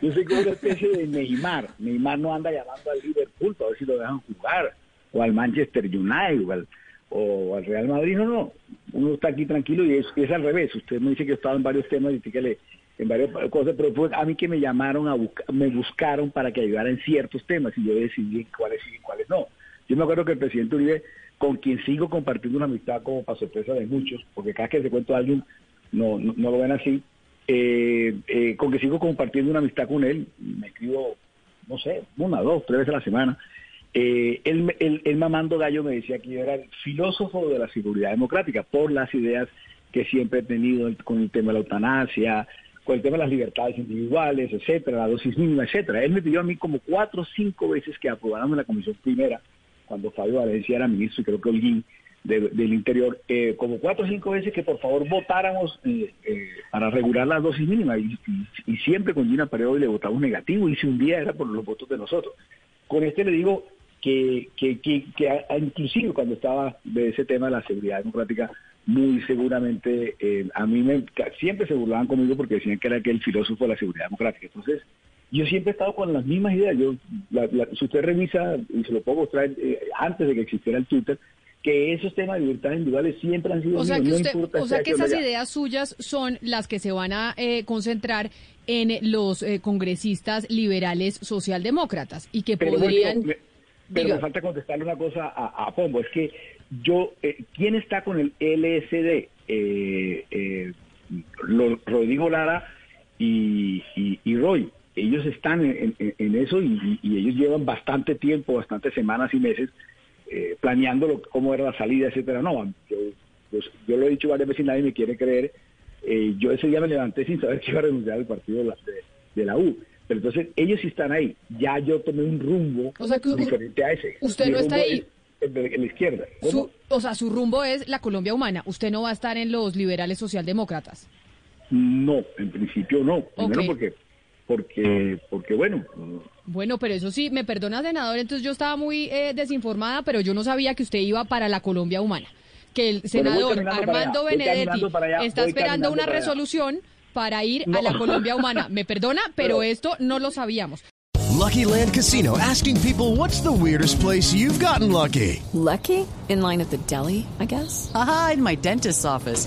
Yo soy como una especie de Neymar. Neymar no anda llamando al Liverpool para ver si lo dejan jugar, o al Manchester United, o al, o al Real Madrid. No, no. Uno está aquí tranquilo y es, al revés. Usted me dice que he estado en varios temas y que le en varias cosas, pero fue a mí que me llamaron a buscar, me buscaron para que ayudara en ciertos temas y yo decidí cuáles sí y cuáles no. Yo me acuerdo que el presidente Uribe, con quien sigo compartiendo una amistad como para sorpresa de muchos, porque cada vez que se cuento a alguien no, no lo ven así, eh, eh, con que sigo compartiendo una amistad con él, me escribo, no sé, una, dos, tres veces a la semana. Eh, él, él, él, mamando gallo me decía que yo era el filósofo de la seguridad democrática por las ideas que siempre he tenido con el tema de la eutanasia, con el tema de las libertades individuales, etcétera, la dosis mínima, etcétera. Él me pidió a mí como cuatro o cinco veces que aprobáramos la comisión primera, cuando Fabio Valencia era ministro y creo que Holguín de, del Interior, eh, como cuatro o cinco veces que por favor votáramos eh, eh, para regular la dosis mínima y, siempre con Gina Paredo le votamos negativo y si un día era por los votos de nosotros. Con este le digo que, que, que, que a, inclusive cuando estaba de ese tema de la seguridad democrática, muy seguramente eh, a mí me, siempre se burlaban conmigo porque decían que era aquel filósofo de la seguridad democrática. Entonces, yo siempre he estado con las mismas ideas. Yo, la, la, si usted revisa, y se lo puedo mostrar eh, antes de que existiera el Twitter, que esos temas de libertades individuales siempre han sido o sea, míos, que no usted, o sea que esas ideas suyas son las que se van a eh, concentrar en los eh, congresistas liberales socialdemócratas y que pero podrían... Me, pero me falta contestarle una cosa a, a Pombo, es que yo, eh, ¿quién está con el LSD? Eh, eh, lo, Rodrigo Lara y, y, y, Roy. Ellos están en, en, en eso y, y, ellos llevan bastante tiempo, bastantes semanas y meses eh, planeando lo, cómo era la salida, etcétera. No, yo, yo, yo, lo he dicho varias veces y nadie me quiere creer. Eh, yo ese día me levanté sin saber que iba a renunciar al partido de la, de, de la U. Pero entonces ellos sí están ahí. Ya yo tomé un rumbo o sea, que, diferente a ese. Usted Mi no está ahí. Es, de la izquierda. Su, o sea, su rumbo es la Colombia humana. Usted no va a estar en los liberales socialdemócratas. No, en principio no. Primero okay. porque, porque, porque bueno. Bueno, pero eso sí, me perdona, senador. Entonces yo estaba muy eh, desinformada, pero yo no sabía que usted iba para la Colombia humana. Que el senador Armando Benedetti allá, está esperando una para resolución para ir no. a la Colombia humana. Me perdona, pero, pero esto no lo sabíamos. Lucky Land Casino asking people what's the weirdest place you've gotten lucky? Lucky? In line at the deli, I guess? Aha, in my dentist's office.